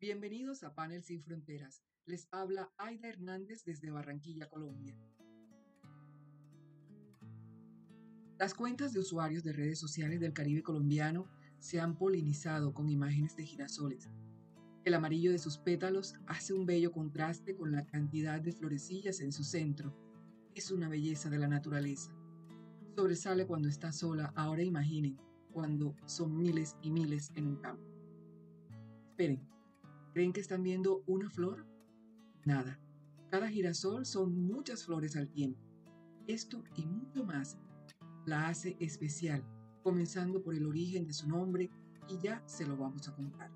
Bienvenidos a Panel Sin Fronteras. Les habla Aida Hernández desde Barranquilla, Colombia. Las cuentas de usuarios de redes sociales del Caribe colombiano se han polinizado con imágenes de girasoles. El amarillo de sus pétalos hace un bello contraste con la cantidad de florecillas en su centro. Es una belleza de la naturaleza. Sobresale cuando está sola, ahora imaginen, cuando son miles y miles en un campo. Esperen, ¿creen que están viendo una flor? Nada. Cada girasol son muchas flores al tiempo. Esto y mucho más la hace especial, comenzando por el origen de su nombre y ya se lo vamos a contar.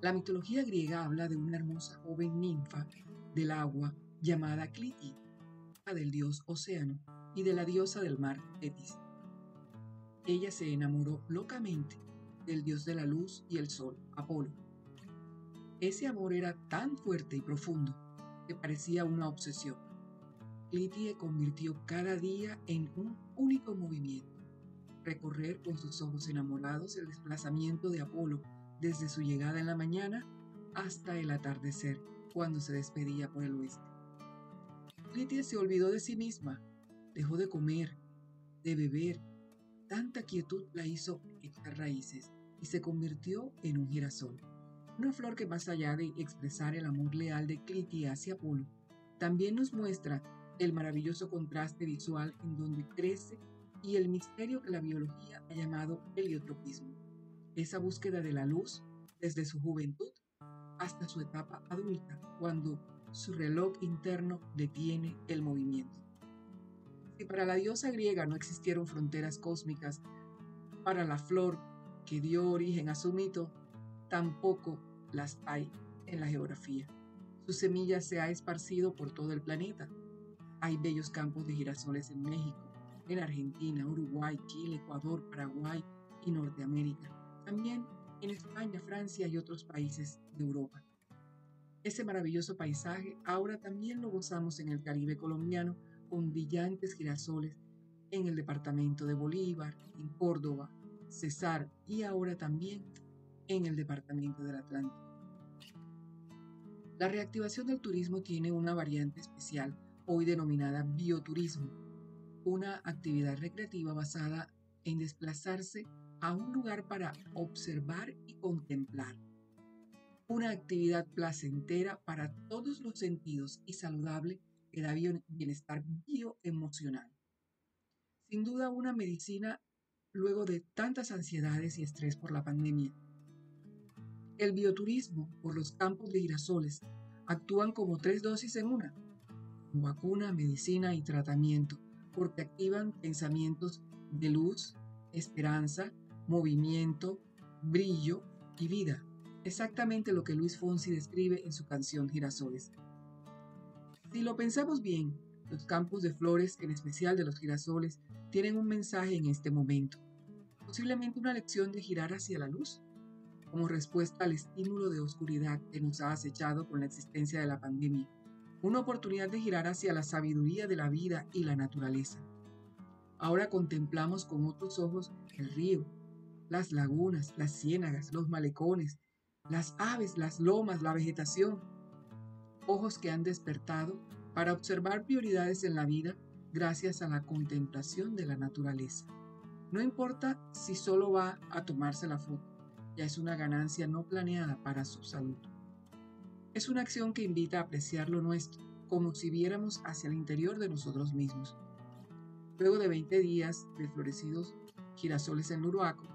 La mitología griega habla de una hermosa joven ninfa del agua llamada Cliti, del dios Océano y de la diosa del mar Tetis. Ella se enamoró locamente del dios de la luz y el sol, Apolo. Ese amor era tan fuerte y profundo que parecía una obsesión. Clitie convirtió cada día en un único movimiento, recorrer con sus ojos enamorados el desplazamiento de Apolo desde su llegada en la mañana hasta el atardecer, cuando se despedía por el oeste. Clitie se olvidó de sí misma, dejó de comer, de beber, tanta quietud la hizo echar raíces y se convirtió en un girasol. Una flor que más allá de expresar el amor leal de Clitie hacia Apolo, también nos muestra el maravilloso contraste visual en donde crece y el misterio que la biología ha llamado heliotropismo, esa búsqueda de la luz desde su juventud hasta su etapa adulta, cuando su reloj interno detiene el movimiento. Si para la diosa griega no existieron fronteras cósmicas, para la flor que dio origen a su mito, tampoco las hay en la geografía. Su semilla se ha esparcido por todo el planeta, hay bellos campos de girasoles en México, en Argentina, Uruguay, Chile, Ecuador, Paraguay y Norteamérica. También en España, Francia y otros países de Europa. Ese maravilloso paisaje ahora también lo gozamos en el Caribe colombiano con brillantes girasoles en el departamento de Bolívar, en Córdoba, Cesar y ahora también en el departamento del Atlántico. La reactivación del turismo tiene una variante especial hoy denominada bioturismo, una actividad recreativa basada en desplazarse a un lugar para observar y contemplar. Una actividad placentera para todos los sentidos y saludable que da bienestar bioemocional. Sin duda una medicina luego de tantas ansiedades y estrés por la pandemia. El bioturismo por los campos de girasoles actúan como tres dosis en una vacuna, medicina y tratamiento, porque activan pensamientos de luz, esperanza, movimiento, brillo y vida. Exactamente lo que Luis Fonsi describe en su canción Girasoles. Si lo pensamos bien, los campos de flores, en especial de los girasoles, tienen un mensaje en este momento. Posiblemente una lección de girar hacia la luz, como respuesta al estímulo de oscuridad que nos ha acechado con la existencia de la pandemia una oportunidad de girar hacia la sabiduría de la vida y la naturaleza. Ahora contemplamos con otros ojos el río, las lagunas, las ciénagas, los malecones, las aves, las lomas, la vegetación. Ojos que han despertado para observar prioridades en la vida gracias a la contemplación de la naturaleza. No importa si solo va a tomarse la foto, ya es una ganancia no planeada para su salud. Es una acción que invita a apreciar lo nuestro, como si viéramos hacia el interior de nosotros mismos. Luego de 20 días de florecidos girasoles en Uruaco,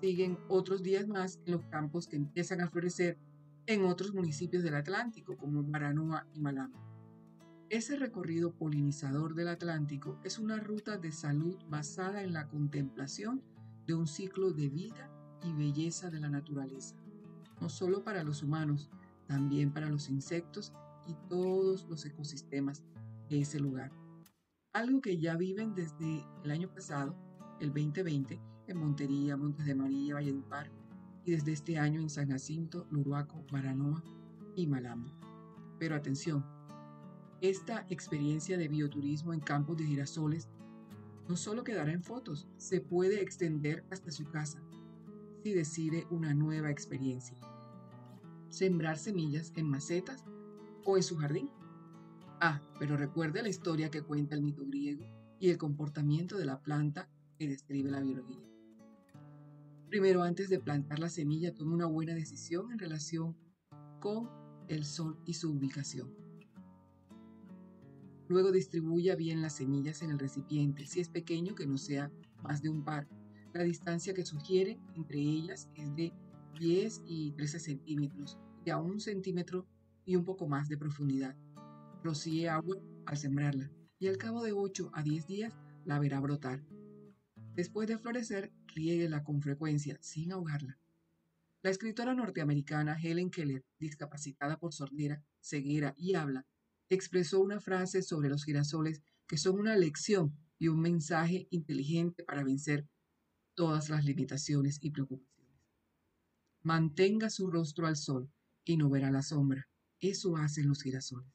siguen otros días más en los campos que empiezan a florecer en otros municipios del Atlántico, como Maranoa y Malama. Ese recorrido polinizador del Atlántico es una ruta de salud basada en la contemplación de un ciclo de vida y belleza de la naturaleza, no solo para los humanos, también para los insectos y todos los ecosistemas de ese lugar. Algo que ya viven desde el año pasado, el 2020, en Montería, Montes de María, Valledupar, y desde este año en San Jacinto, Luruaco, Maranoa y Malambo. Pero atención, esta experiencia de bioturismo en campos de girasoles no solo quedará en fotos, se puede extender hasta su casa. si decide una nueva experiencia. Sembrar semillas en macetas o en su jardín. Ah, pero recuerde la historia que cuenta el mito griego y el comportamiento de la planta que describe la biología. Primero, antes de plantar la semilla, tome una buena decisión en relación con el sol y su ubicación. Luego distribuya bien las semillas en el recipiente, si es pequeño que no sea más de un par. La distancia que sugiere entre ellas es de 10 y 13 centímetros, y a un centímetro y un poco más de profundidad. Rocíe agua al sembrarla y al cabo de 8 a 10 días la verá brotar. Después de florecer, riéguela con frecuencia, sin ahogarla. La escritora norteamericana Helen Keller, discapacitada por sordera, ceguera y habla, expresó una frase sobre los girasoles que son una lección y un mensaje inteligente para vencer todas las limitaciones y preocupaciones. Mantenga su rostro al sol y no verá la sombra. Eso hacen los girasoles.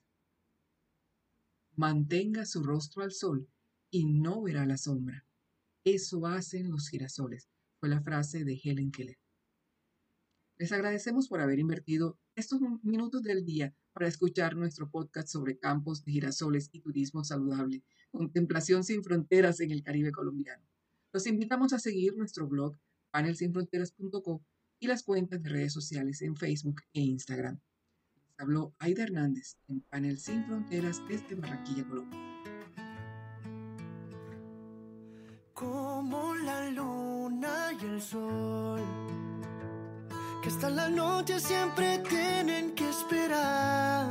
Mantenga su rostro al sol y no verá la sombra. Eso hacen los girasoles, fue la frase de Helen Keller. Les agradecemos por haber invertido estos minutos del día para escuchar nuestro podcast sobre campos de girasoles y turismo saludable, contemplación sin fronteras en el Caribe colombiano. Los invitamos a seguir nuestro blog panelsinfronteras.com y las cuentas de redes sociales en Facebook e Instagram. Les habló Aida Hernández en Panel Sin Fronteras desde Barranquilla, Colombia. Como la luna y el sol, que hasta la noche siempre tienen que esperar.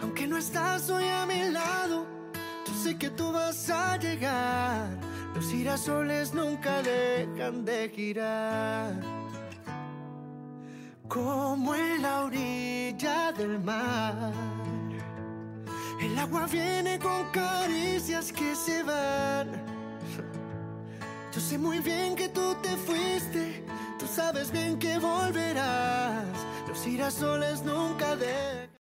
Aunque no estás hoy a mi lado, yo sé que tú vas a llegar. Los girasoles nunca dejan de girar. Como en la orilla del mar. El agua viene con caricias que se van. Yo sé muy bien que tú te fuiste, sabes bien que volverás. Los girasoles nunca dejan.